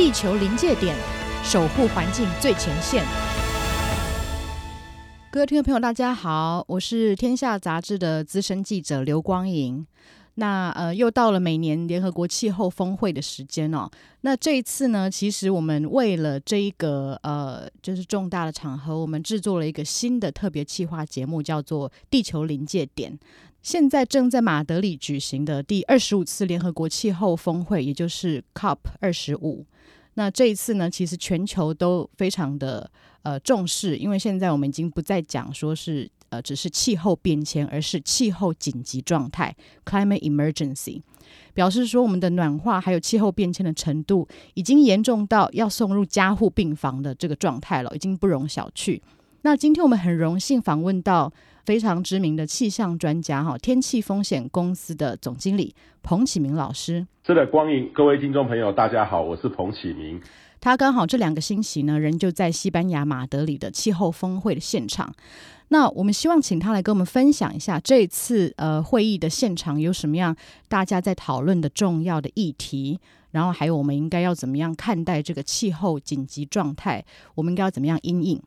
地球临界点，守护环境最前线。各位听众朋友，大家好，我是天下杂志的资深记者刘光莹。那呃，又到了每年联合国气候峰会的时间哦。那这一次呢，其实我们为了这一个呃，就是重大的场合，我们制作了一个新的特别企划节目，叫做《地球临界点》。现在正在马德里举行的第二十五次联合国气候峰会，也就是 COP 二十五。那这一次呢，其实全球都非常的呃重视，因为现在我们已经不再讲说是。呃，只是气候变迁，而是气候紧急状态 （climate emergency），表示说我们的暖化还有气候变迁的程度已经严重到要送入加护病房的这个状态了，已经不容小觑。那今天我们很荣幸访问到非常知名的气象专家哈，天气风险公司的总经理彭启明老师。是的，光影各位听众朋友，大家好，我是彭启明。他刚好这两个星期呢，人就在西班牙马德里的气候峰会的现场。那我们希望请他来跟我们分享一下这次呃会议的现场有什么样大家在讨论的重要的议题，然后还有我们应该要怎么样看待这个气候紧急状态，我们应该要怎么样应应？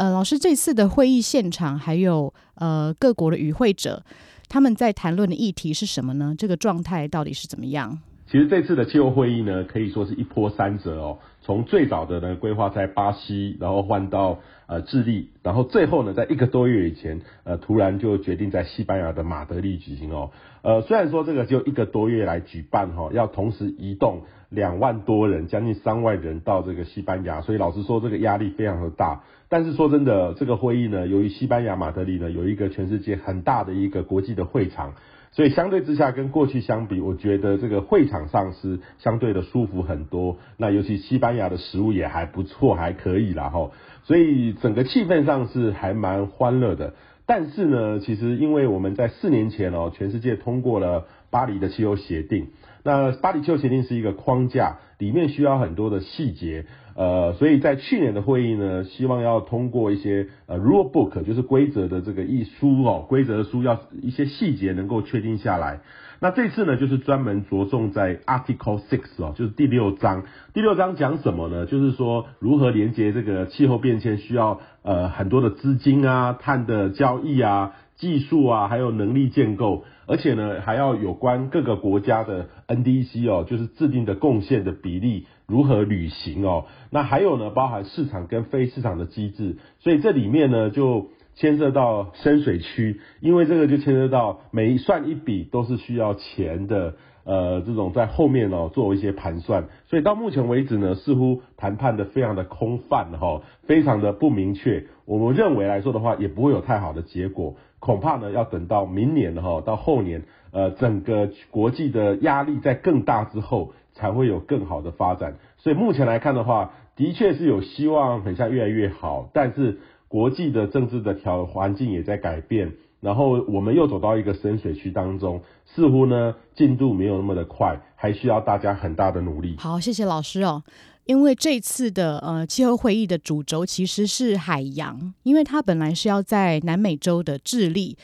呃，老师，这次的会议现场还有呃各国的与会者，他们在谈论的议题是什么呢？这个状态到底是怎么样？其实这次的气候会议呢，可以说是一波三折哦。从最早的呢规划在巴西，然后换到呃智利，然后最后呢，在一个多月以前，呃，突然就决定在西班牙的马德里举行哦。呃，虽然说这个就一个多月来举办哈、哦，要同时移动两万多人，将近三万人到这个西班牙，所以老实说这个压力非常的大。但是说真的，这个会议呢，由于西班牙马德里呢有一个全世界很大的一个国际的会场。所以相对之下，跟过去相比，我觉得这个会场上是相对的舒服很多。那尤其西班牙的食物也还不错，还可以啦齁。所以整个气氛上是还蛮欢乐的。但是呢，其实因为我们在四年前哦，全世界通过了巴黎的气候协定。那巴黎气候协定是一个框架，里面需要很多的细节。呃，所以在去年的会议呢，希望要通过一些呃 rule book，就是规则的这个一书哦，规则的书要一些细节能够确定下来。那这次呢，就是专门着重在 Article Six 哦，就是第六章。第六章讲什么呢？就是说如何连接这个气候变迁需要呃很多的资金啊、碳的交易啊、技术啊，还有能力建构，而且呢还要有关各个国家的 NDC 哦，就是制定的贡献的比例。如何履行哦？那还有呢，包含市场跟非市场的机制，所以这里面呢就牵涉到深水区，因为这个就牵涉到每一算一笔都是需要钱的，呃，这种在后面哦做一些盘算，所以到目前为止呢，似乎谈判的非常的空泛哈，非常的不明确。我们认为来说的话，也不会有太好的结果，恐怕呢要等到明年哈，到后年，呃，整个国际的压力在更大之后。才会有更好的发展，所以目前来看的话，的确是有希望，很像越来越好。但是国际的政治的条环境也在改变，然后我们又走到一个深水区当中，似乎呢进度没有那么的快，还需要大家很大的努力。好，谢谢老师哦。因为这次的呃气候会议的主轴其实是海洋，因为它本来是要在南美洲的智利，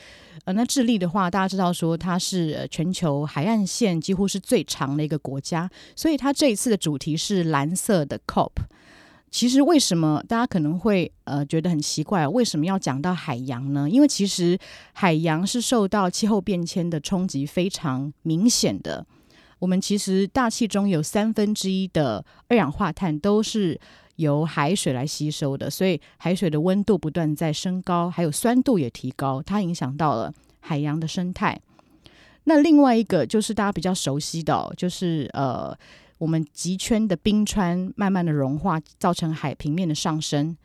呃，那智利的话，大家知道说它是全球海岸线几乎是最长的一个国家，所以它这一次的主题是蓝色的 COP。其实为什么大家可能会呃觉得很奇怪，为什么要讲到海洋呢？因为其实海洋是受到气候变迁的冲击非常明显的。我们其实大气中有三分之一的二氧化碳都是由海水来吸收的，所以海水的温度不断在升高，还有酸度也提高，它影响到了海洋的生态。那另外一个就是大家比较熟悉的，就是呃，我们极圈的冰川慢慢的融化，造成海平面的上升。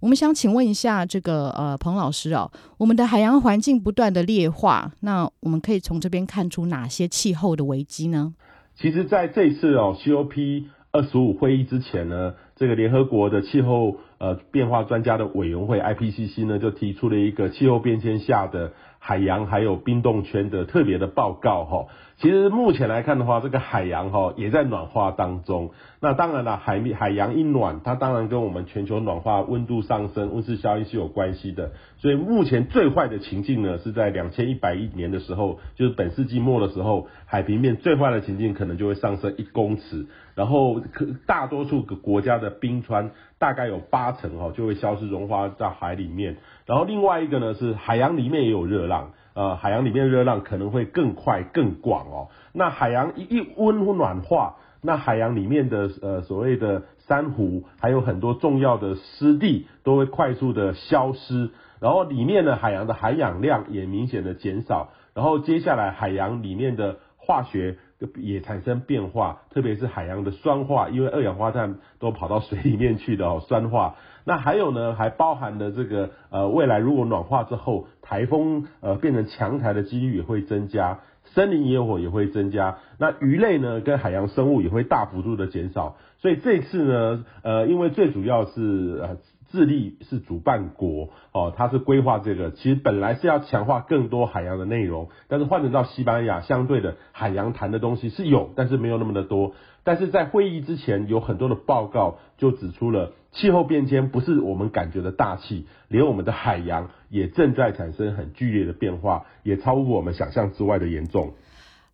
我们想请问一下，这个呃，彭老师哦，我们的海洋环境不断的劣化，那我们可以从这边看出哪些气候的危机呢？其实，在这一次哦，COP 二十五会议之前呢，这个联合国的气候呃变化专家的委员会 IPCC 呢，就提出了一个气候变迁下的海洋还有冰冻圈的特别的报告哈。其实目前来看的话，这个海洋哈也在暖化当中。那当然了，海面海洋一暖，它当然跟我们全球暖化、温度上升、温室效应是有关系的。所以目前最坏的情境呢，是在两千一百亿年的时候，就是本世纪末的时候，海平面最坏的情境可能就会上升一公尺，然后可大多数个国家的冰川大概有八成哈就会消失融化到海里面。然后另外一个呢是海洋里面也有热浪。呃，海洋里面热浪可能会更快更广哦。那海洋一一温暖化，那海洋里面的呃所谓的珊瑚，还有很多重要的湿地都会快速的消失，然后里面的海洋的含氧量也明显的减少，然后接下来海洋里面的化学。也产生变化，特别是海洋的酸化，因为二氧化碳都跑到水里面去的哦，酸化。那还有呢，还包含了这个呃，未来如果暖化之后，台风呃变成强台的几率也会增加，森林野火也会增加，那鱼类呢跟海洋生物也会大幅度的减少。所以这次呢，呃，因为最主要是呃。智利是主办国哦，它是规划这个，其实本来是要强化更多海洋的内容，但是换成到西班牙，相对的海洋谈的东西是有，但是没有那么的多。但是在会议之前，有很多的报告就指出了气候变迁不是我们感觉的大气，连我们的海洋也正在产生很剧烈的变化，也超乎我们想象之外的严重。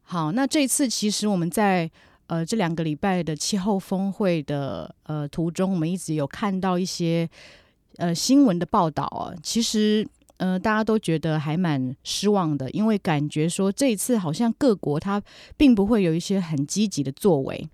好，那这次其实我们在。呃，这两个礼拜的气候峰会的呃途中，我们一直有看到一些呃新闻的报道啊。其实呃大家都觉得还蛮失望的，因为感觉说这一次好像各国它并不会有一些很积极的作为。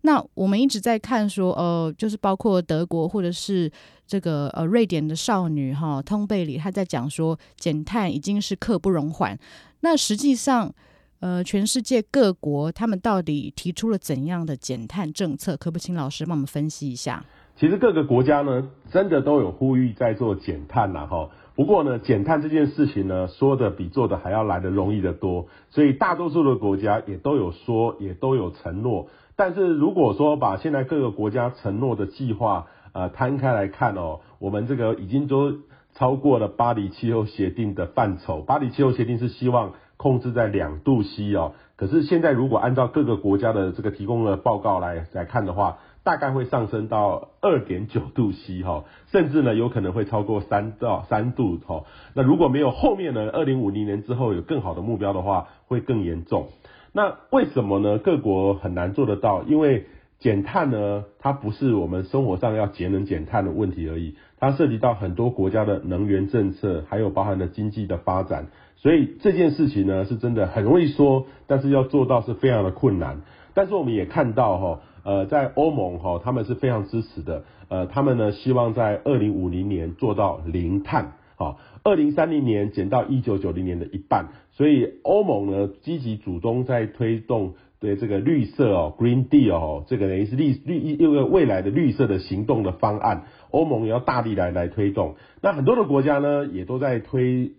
那我们一直在看说，呃，就是包括德国或者是这个呃瑞典的少女哈通贝里，她在讲说减碳已经是刻不容缓。那实际上。呃，全世界各国他们到底提出了怎样的减碳政策？可不请老师帮我们分析一下？其实各个国家呢，真的都有呼吁在做减碳呐，哈。不过呢，减碳这件事情呢，说的比做的还要来得容易得多。所以大多数的国家也都有说，也都有承诺。但是如果说把现在各个国家承诺的计划呃摊开来看哦，我们这个已经都超过了巴黎气候协定的范畴。巴黎气候协定是希望。控制在两度 C 哦，可是现在如果按照各个国家的这个提供的报告来来看的话，大概会上升到二点九度 C 哈，甚至呢有可能会超过三到三度哈。那如果没有后面呢，二零五零年之后有更好的目标的话，会更严重。那为什么呢？各国很难做得到，因为减碳呢，它不是我们生活上要节能减碳的问题而已，它涉及到很多国家的能源政策，还有包含的经济的发展。所以这件事情呢，是真的很容易说，但是要做到是非常的困难。但是我们也看到哈，呃，在欧盟哈，他们是非常支持的，呃，他们呢希望在二零五零年做到零碳，好，二零三零年减到一九九零年的一半。所以欧盟呢积极主动在推动对这个绿色哦，Green Deal 哦，这个等于是绿绿一个未来的绿色的行动的方案，欧盟也要大力来来推动。那很多的国家呢也都在推。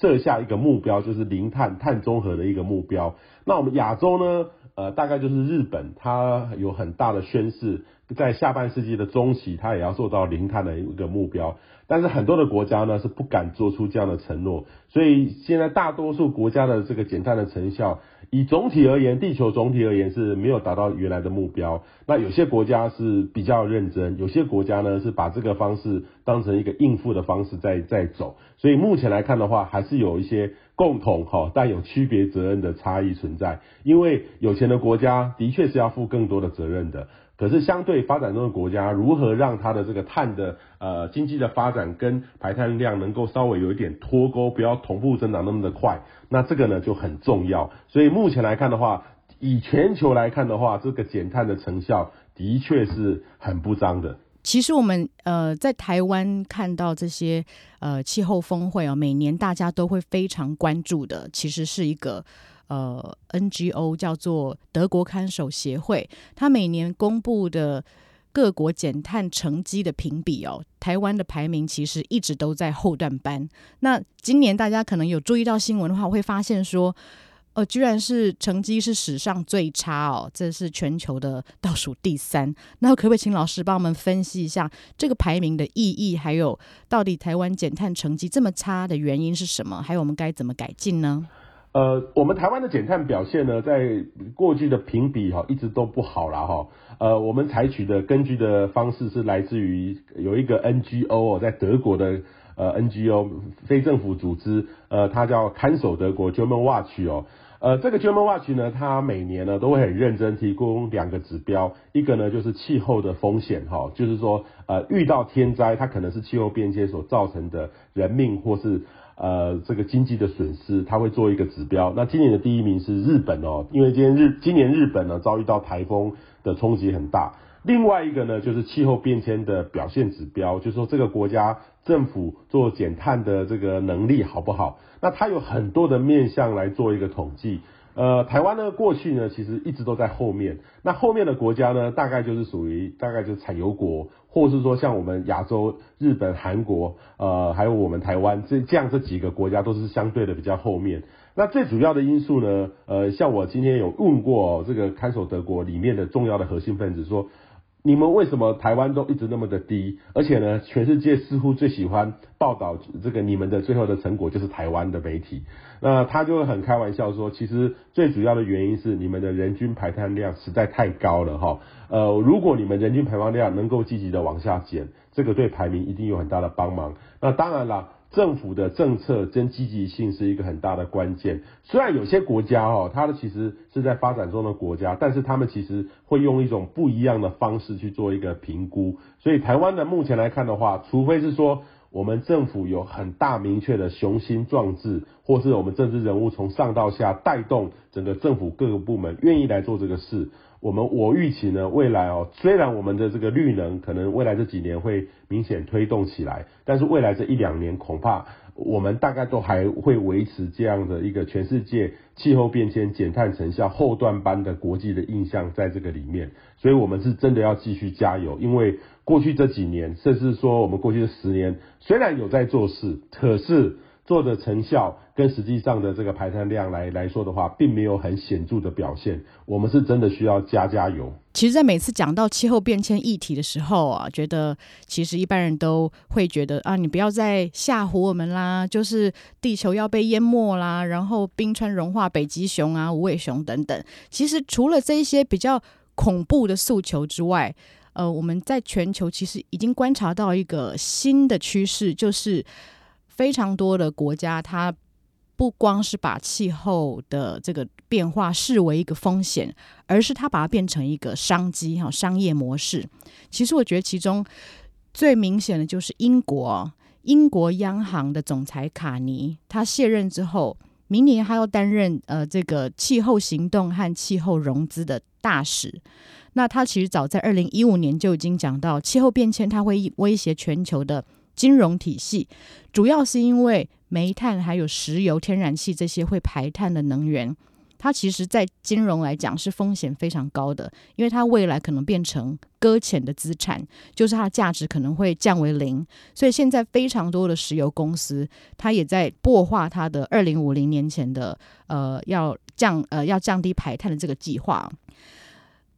设下一个目标，就是零碳碳中和的一个目标。那我们亚洲呢？呃，大概就是日本，它有很大的宣示，在下半世纪的中期，它也要做到零碳的一个目标。但是很多的国家呢是不敢做出这样的承诺，所以现在大多数国家的这个减碳的成效，以总体而言，地球总体而言是没有达到原来的目标。那有些国家是比较认真，有些国家呢是把这个方式当成一个应付的方式在在走。所以目前来看的话，还是有一些共同哈但有区别责任的差异存在。因为有钱的国家的确是要负更多的责任的。可是，相对发展中的国家，如何让它的这个碳的呃经济的发展跟排碳量能够稍微有一点脱钩，不要同步增长那么的快，那这个呢就很重要。所以目前来看的话，以全球来看的话，这个减碳的成效的确是很不彰的。其实我们呃在台湾看到这些呃气候峰会啊，每年大家都会非常关注的，其实是一个。呃，NGO 叫做德国看守协会，它每年公布的各国减碳成绩的评比哦，台湾的排名其实一直都在后段班。那今年大家可能有注意到新闻的话，会发现说，呃，居然是成绩是史上最差哦，这是全球的 倒数第三。那可不可以请老师帮我们分析一下这个排名的意义，还有到底台湾减碳成绩这么差的原因是什么？还有我们该怎么改进呢？呃，我们台湾的减碳表现呢，在过去的评比哈，一直都不好啦哈。呃，我们采取的根据的方式是来自于有一个 NGO 哦在德国的呃 NGO 非政府组织，呃，它叫看守德国 German Watch 哦。呃，这个 German Watch 呢，它每年呢都会很认真提供两个指标，一个呢就是气候的风险哈，就是说呃遇到天灾，它可能是气候变迁所造成的人命或是。呃，这个经济的损失，它会做一个指标。那今年的第一名是日本哦，因为今天日今年日本呢遭遇到台风的冲击很大。另外一个呢，就是气候变迁的表现指标，就是说这个国家政府做减碳的这个能力好不好？那它有很多的面向来做一个统计。呃，台湾呢，过去呢，其实一直都在后面。那后面的国家呢，大概就是属于大概就是产油国，或是说像我们亚洲、日本、韩国，呃，还有我们台湾这这样这几个国家都是相对的比较后面。那最主要的因素呢，呃，像我今天有问过这个看守德国里面的重要的核心分子说。你们为什么台湾都一直那么的低？而且呢，全世界似乎最喜欢报道这个你们的最后的成果就是台湾的媒体。那他就会很开玩笑说，其实最主要的原因是你们的人均排碳量实在太高了哈。呃，如果你们人均排放量能够积极的往下减，这个对排名一定有很大的帮忙。那当然了。政府的政策跟积极性是一个很大的关键。虽然有些国家哦，它的其实是在发展中的国家，但是他们其实会用一种不一样的方式去做一个评估。所以台湾的目前来看的话，除非是说我们政府有很大明确的雄心壮志，或是我们政治人物从上到下带动整个政府各个部门愿意来做这个事。我们我预期呢，未来哦，虽然我们的这个绿能可能未来这几年会明显推动起来，但是未来这一两年恐怕我们大概都还会维持这样的一个全世界气候变迁减碳成效后段班的国际的印象在这个里面，所以我们是真的要继续加油，因为过去这几年，甚至说我们过去的十年，虽然有在做事，可是。做的成效跟实际上的这个排碳量来来说的话，并没有很显著的表现。我们是真的需要加加油。其实，在每次讲到气候变迁议题的时候啊，觉得其实一般人都会觉得啊，你不要再吓唬我们啦，就是地球要被淹没啦，然后冰川融化、北极熊啊、无尾熊等等。其实，除了这一些比较恐怖的诉求之外，呃，我们在全球其实已经观察到一个新的趋势，就是。非常多的国家，它不光是把气候的这个变化视为一个风险，而是它把它变成一个商机哈，商业模式。其实我觉得其中最明显的就是英国，英国央行的总裁卡尼，他卸任之后，明年他要担任呃这个气候行动和气候融资的大使。那他其实早在二零一五年就已经讲到，气候变迁它会威胁全球的。金融体系主要是因为煤炭还有石油、天然气这些会排碳的能源，它其实在金融来讲是风险非常高的，因为它未来可能变成搁浅的资产，就是它的价值可能会降为零。所以现在非常多的石油公司，它也在擘画它的二零五零年前的呃要降呃要降低排碳的这个计划。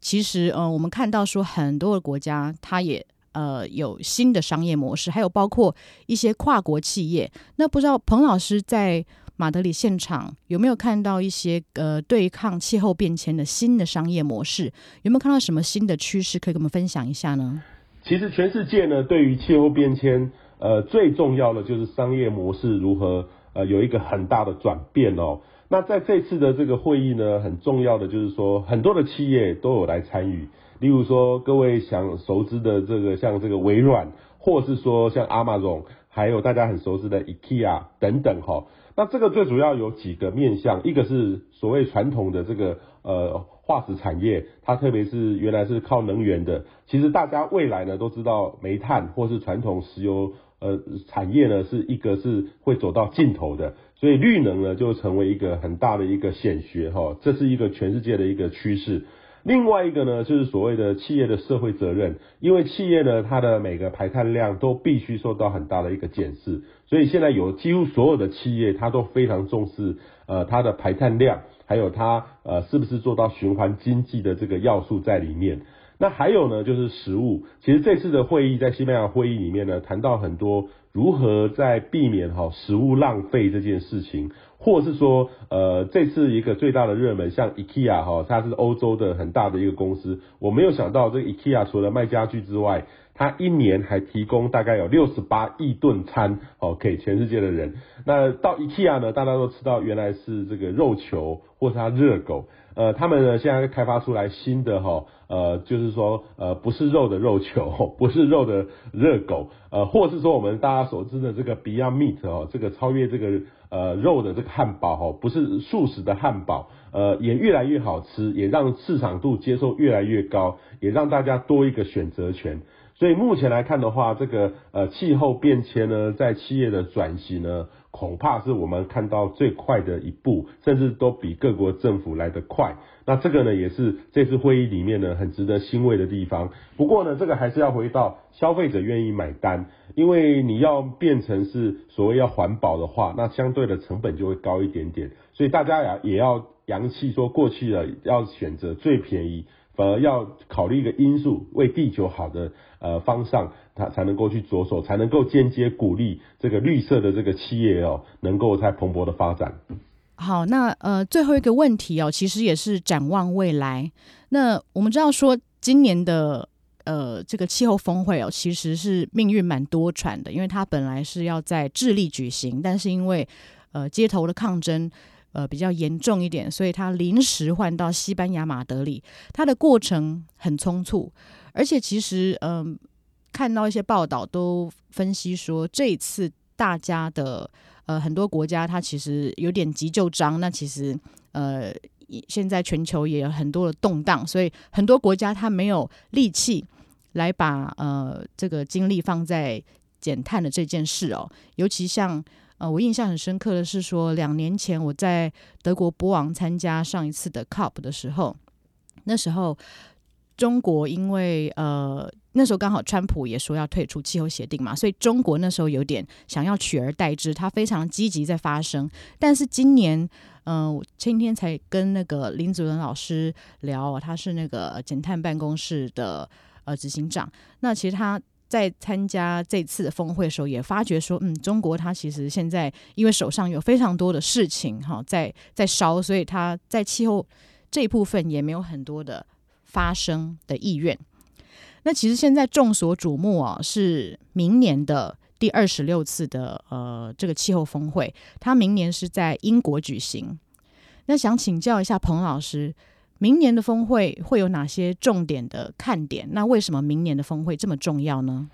其实呃我们看到说很多的国家，它也。呃，有新的商业模式，还有包括一些跨国企业。那不知道彭老师在马德里现场有没有看到一些呃对抗气候变迁的新的商业模式？有没有看到什么新的趋势可以跟我们分享一下呢？其实全世界呢，对于气候变迁，呃，最重要的就是商业模式如何呃有一个很大的转变哦。那在这次的这个会议呢，很重要的就是说，很多的企业都有来参与。例如说，各位想熟知的这个，像这个微软，或是说像 Amazon，还有大家很熟知的 IKEA 等等哈。那这个最主要有几个面向，一个是所谓传统的这个呃化石产业，它特别是原来是靠能源的，其实大家未来呢都知道，煤炭或是传统石油呃产业呢是一个是会走到尽头的，所以绿能呢就成为一个很大的一个显学哈，这是一个全世界的一个趋势。另外一个呢，就是所谓的企业的社会责任，因为企业呢，它的每个排碳量都必须受到很大的一个检视，所以现在有几乎所有的企业，它都非常重视呃它的排碳量，还有它呃是不是做到循环经济的这个要素在里面。那还有呢，就是食物。其实这次的会议在西班牙会议里面呢，谈到很多如何在避免哈食物浪费这件事情，或是说呃这次一个最大的热门，像 IKEA 哈，它是欧洲的很大的一个公司，我没有想到这个 IKEA 除了卖家具之外，它一年还提供大概有六十八亿顿餐哦给全世界的人。那到 IKEA 呢，大家都吃到原来是这个肉球或是它热狗。呃，他们呢现在开发出来新的哈，呃，就是说呃不是肉的肉球，不是肉的热狗，呃，或是说我们大家所知的这个 Beyond Meat 哦，这个超越这个呃肉的这个汉堡哈，不是素食的汉堡，呃，也越来越好吃，也让市场度接受越来越高，也让大家多一个选择权。所以目前来看的话，这个呃气候变迁呢，在企业的转型呢。恐怕是我们看到最快的一步，甚至都比各国政府来得快。那这个呢，也是这次会议里面呢很值得欣慰的地方。不过呢，这个还是要回到消费者愿意买单，因为你要变成是所谓要环保的话，那相对的成本就会高一点点。所以大家呀也要扬弃说过去了，要选择最便宜。呃，要考虑一个因素，为地球好的呃方向，它才能够去着手，才能够间接鼓励这个绿色的这个企业哦，能够在蓬勃的发展。好，那呃最后一个问题哦，其实也是展望未来。那我们知道说，今年的呃这个气候峰会哦，其实是命运蛮多舛的，因为它本来是要在智利举行，但是因为呃街头的抗争。呃，比较严重一点，所以他临时换到西班牙马德里，它的过程很匆促，而且其实，嗯、看到一些报道都分析说，这一次大家的呃很多国家，它其实有点急就章。那其实，呃，现在全球也有很多的动荡，所以很多国家它没有力气来把呃这个精力放在减碳的这件事哦，尤其像。呃，我印象很深刻的是说，两年前我在德国波昂参加上一次的 COP 的时候，那时候中国因为呃那时候刚好川普也说要退出气候协定嘛，所以中国那时候有点想要取而代之，他非常积极在发声。但是今年，嗯、呃，我今天才跟那个林子文老师聊，他是那个减碳办公室的呃执行长，那其实他。在参加这次的峰会的时候，也发觉说，嗯，中国它其实现在因为手上有非常多的事情哈，在在烧，所以它在气候这一部分也没有很多的发声的意愿。那其实现在众所瞩目啊，是明年的第二十六次的呃这个气候峰会，它明年是在英国举行。那想请教一下彭老师。明年的峰会会有哪些重点的看点？那为什么明年的峰会这么重要呢？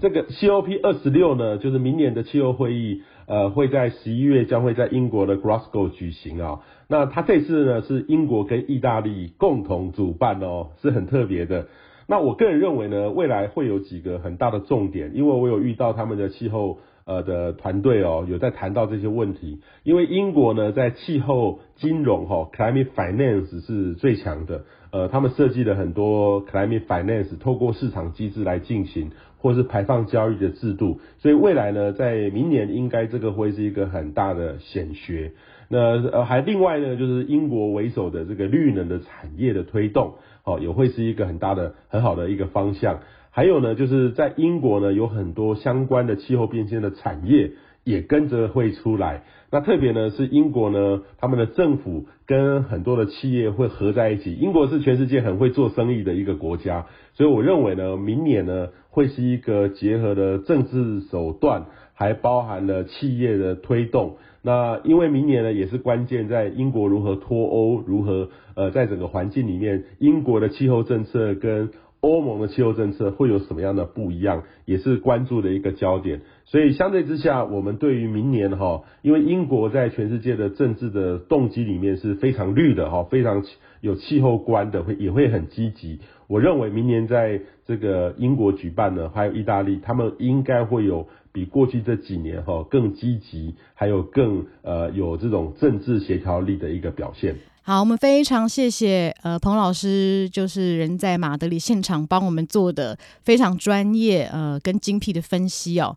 这个 COP 二十六呢，就是明年的气候会议，呃，会在十一月将会在英国的 Glasgow 举行啊、哦。那它这次呢是英国跟意大利共同主办哦，是很特别的。那我个人认为呢，未来会有几个很大的重点，因为我有遇到他们的气候。呃的团队哦，有在谈到这些问题，因为英国呢在气候金融哈、climate finance 是最强的，呃，他们设计了很多 climate finance，透过市场机制来进行，或是排放交易的制度，所以未来呢，在明年应该这个会是一个很大的显学。那呃还另外呢，就是英国为首的这个绿能的产业的推动，哦，也会是一个很大的很好的一个方向。还有呢，就是在英国呢，有很多相关的气候变迁的产业也跟着会出来。那特别呢是英国呢，他们的政府跟很多的企业会合在一起。英国是全世界很会做生意的一个国家，所以我认为呢，明年呢会是一个结合的政治手段，还包含了企业的推动。那因为明年呢也是关键，在英国如何脱欧，如何呃在整个环境里面，英国的气候政策跟欧盟的气候政策会有什么样的不一样，也是关注的一个焦点。所以相对之下，我们对于明年哈，因为英国在全世界的政治的动机里面是非常绿的哈，非常有气候观的，会也会很积极。我认为明年在这个英国举办呢，还有意大利，他们应该会有比过去这几年哈更积极，还有更呃有这种政治协调力的一个表现。好，我们非常谢谢呃彭老师，就是人在马德里现场帮我们做的非常专业呃跟精辟的分析哦。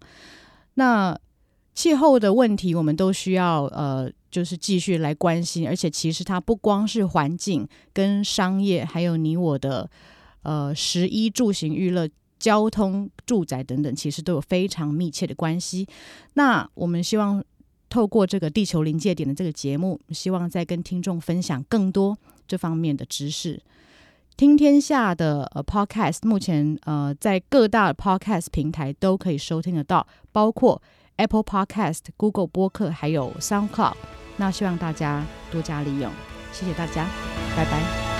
那气候的问题，我们都需要呃就是继续来关心，而且其实它不光是环境跟商业，还有你我的呃食衣住行娱乐、交通、住宅等等，其实都有非常密切的关系。那我们希望。透过这个地球临界点的这个节目，希望再跟听众分享更多这方面的知识。听天下的呃 Podcast，目前呃在各大 Podcast 平台都可以收听得到，包括 Apple Podcast、Google 播客，还有 SoundCloud。那希望大家多加利用，谢谢大家，拜拜。